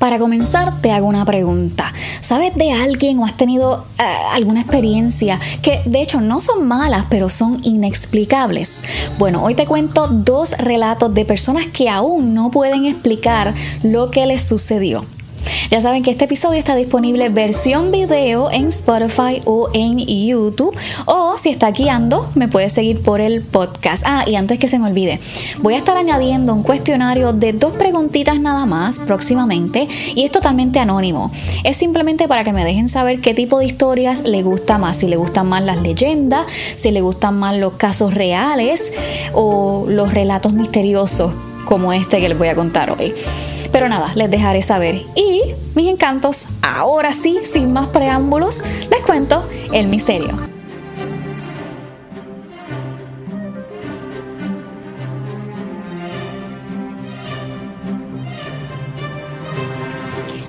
Para comenzar, te hago una pregunta. ¿Sabes de alguien o has tenido eh, alguna experiencia que de hecho no son malas, pero son inexplicables? Bueno, hoy te cuento dos relatos de personas que aún no pueden explicar lo que les sucedió. Ya saben que este episodio está disponible versión video en Spotify o en YouTube. O si está guiando, me puedes seguir por el podcast. Ah, y antes que se me olvide, voy a estar añadiendo un cuestionario de dos preguntitas nada más próximamente y es totalmente anónimo. Es simplemente para que me dejen saber qué tipo de historias le gusta más. Si le gustan más las leyendas, si le gustan más los casos reales o los relatos misteriosos como este que les voy a contar hoy. Pero nada, les dejaré saber. Y, mis encantos, ahora sí, sin más preámbulos, les cuento el misterio.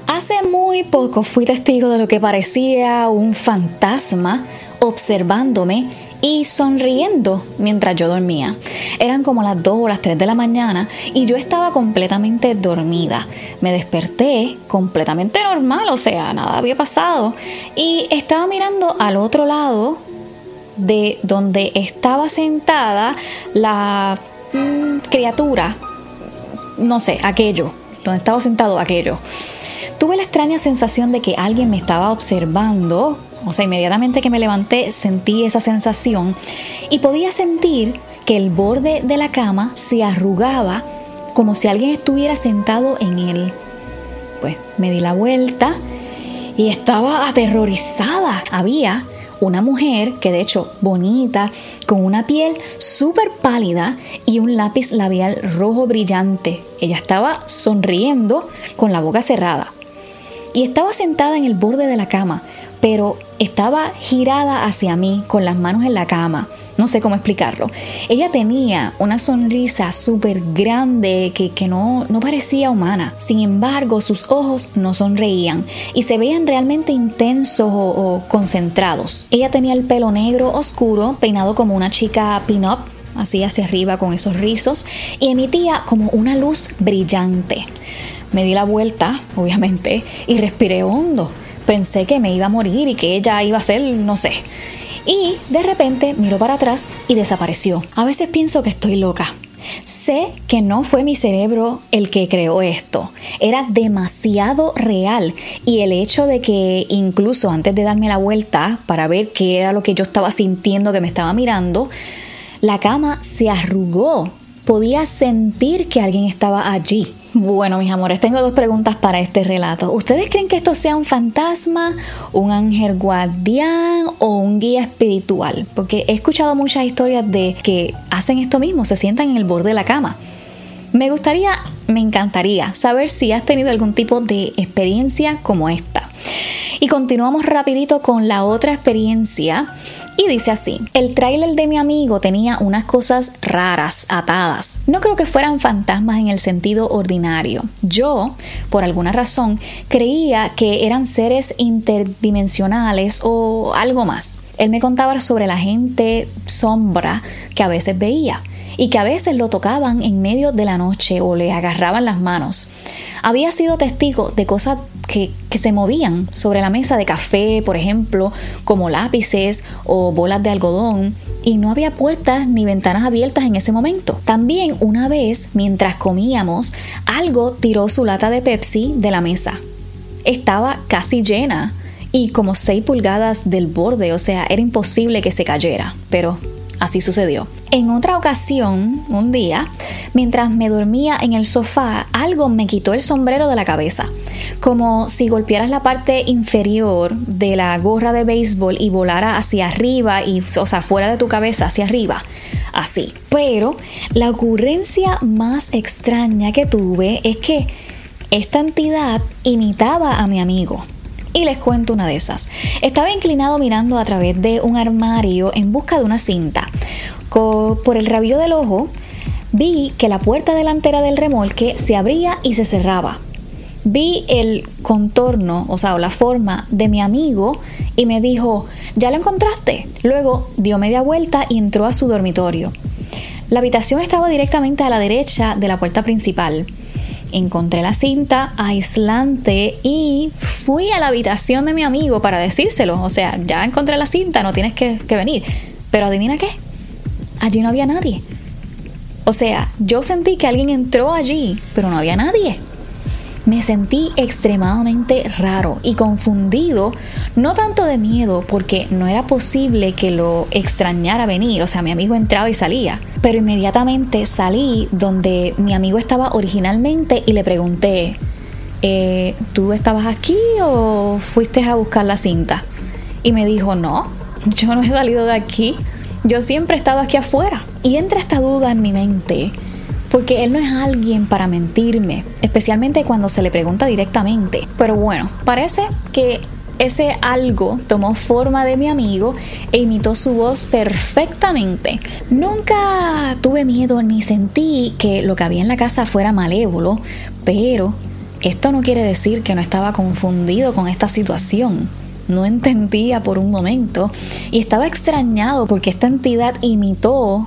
Hace muy poco fui testigo de lo que parecía un fantasma observándome y sonriendo mientras yo dormía. Eran como las 2 o las 3 de la mañana y yo estaba completamente dormida. Me desperté completamente normal, o sea, nada había pasado y estaba mirando al otro lado de donde estaba sentada la mm, criatura, no sé, aquello, donde estaba sentado aquello. Tuve la extraña sensación de que alguien me estaba observando o sea, inmediatamente que me levanté sentí esa sensación y podía sentir que el borde de la cama se arrugaba como si alguien estuviera sentado en él. Pues me di la vuelta y estaba aterrorizada. Había una mujer que de hecho bonita, con una piel súper pálida y un lápiz labial rojo brillante. Ella estaba sonriendo con la boca cerrada. Y estaba sentada en el borde de la cama, pero estaba girada hacia mí con las manos en la cama. No sé cómo explicarlo. Ella tenía una sonrisa súper grande que, no, no, parecía humana. Sin embargo, sus ojos no sonreían y se veían realmente intensos o, concentrados. Ella tenía el pelo negro oscuro, peinado como una chica pin-up, así hacia arriba con esos rizos, y emitía como una luz brillante. Me di la vuelta, obviamente, y respiré hondo pensé que me iba a morir y que ella iba a ser, no sé. Y de repente miró para atrás y desapareció. A veces pienso que estoy loca. Sé que no fue mi cerebro el que creó esto, era demasiado real y el hecho de que incluso antes de darme la vuelta para ver qué era lo que yo estaba sintiendo que me estaba mirando, la cama se arrugó, podía sentir que alguien estaba allí. Bueno, mis amores, tengo dos preguntas para este relato. ¿Ustedes creen que esto sea un fantasma, un ángel guardián o un guía espiritual? Porque he escuchado muchas historias de que hacen esto mismo, se sientan en el borde de la cama. Me gustaría, me encantaría saber si has tenido algún tipo de experiencia como esta. Y continuamos rapidito con la otra experiencia y dice así, el tráiler de mi amigo tenía unas cosas raras atadas. No creo que fueran fantasmas en el sentido ordinario. Yo, por alguna razón, creía que eran seres interdimensionales o algo más. Él me contaba sobre la gente sombra que a veces veía y que a veces lo tocaban en medio de la noche o le agarraban las manos. Había sido testigo de cosas que, se movían sobre la mesa de café, por ejemplo, como lápices o bolas de algodón, y no había puertas ni ventanas abiertas en ese momento. También una vez, mientras comíamos, algo tiró su lata de Pepsi de la mesa. Estaba casi llena y como 6 pulgadas del borde, o sea, era imposible que se cayera, pero Así sucedió. En otra ocasión, un día, mientras me dormía en el sofá, algo me quitó el sombrero de la cabeza, como si golpearas la parte inferior de la gorra de béisbol y volara hacia arriba y, o sea, fuera de tu cabeza, hacia arriba. Así. Pero la ocurrencia más extraña que tuve es que esta entidad imitaba a mi amigo. Y les cuento una de esas. Estaba inclinado mirando a través de un armario en busca de una cinta. Por el rabillo del ojo, vi que la puerta delantera del remolque se abría y se cerraba. Vi el contorno, o sea, la forma de mi amigo y me dijo, ¿ya lo encontraste? Luego dio media vuelta y entró a su dormitorio. La habitación estaba directamente a la derecha de la puerta principal encontré la cinta aislante y fui a la habitación de mi amigo para decírselo. O sea, ya encontré la cinta, no tienes que, que venir. Pero adivina qué, allí no había nadie. O sea, yo sentí que alguien entró allí, pero no había nadie. Me sentí extremadamente raro y confundido, no tanto de miedo, porque no era posible que lo extrañara venir, o sea, mi amigo entraba y salía, pero inmediatamente salí donde mi amigo estaba originalmente y le pregunté, eh, ¿tú estabas aquí o fuiste a buscar la cinta? Y me dijo, no, yo no he salido de aquí, yo siempre he estado aquí afuera. Y entra esta duda en mi mente, porque él no es alguien para mentirme, especialmente cuando se le pregunta directamente. Pero bueno, parece que ese algo tomó forma de mi amigo e imitó su voz perfectamente. Nunca tuve miedo ni sentí que lo que había en la casa fuera malévolo, pero esto no quiere decir que no estaba confundido con esta situación no entendía por un momento y estaba extrañado porque esta entidad imitó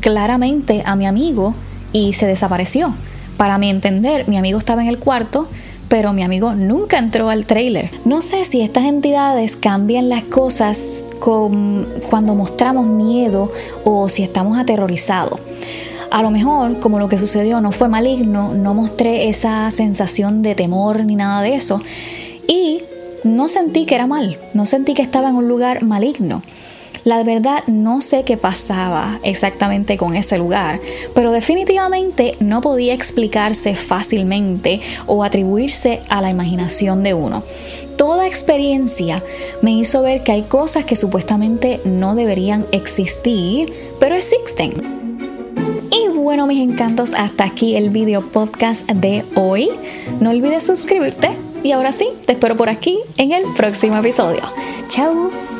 claramente a mi amigo y se desapareció. Para mi entender, mi amigo estaba en el cuarto, pero mi amigo nunca entró al trailer. No sé si estas entidades cambian las cosas cuando mostramos miedo o si estamos aterrorizados. A lo mejor, como lo que sucedió no fue maligno, no mostré esa sensación de temor ni nada de eso. Y no sentí que era mal, no sentí que estaba en un lugar maligno. La verdad no sé qué pasaba exactamente con ese lugar, pero definitivamente no podía explicarse fácilmente o atribuirse a la imaginación de uno. Toda experiencia me hizo ver que hay cosas que supuestamente no deberían existir, pero existen. Y bueno, mis encantos, hasta aquí el video podcast de hoy. No olvides suscribirte y ahora sí, te espero por aquí en el próximo episodio. Chao.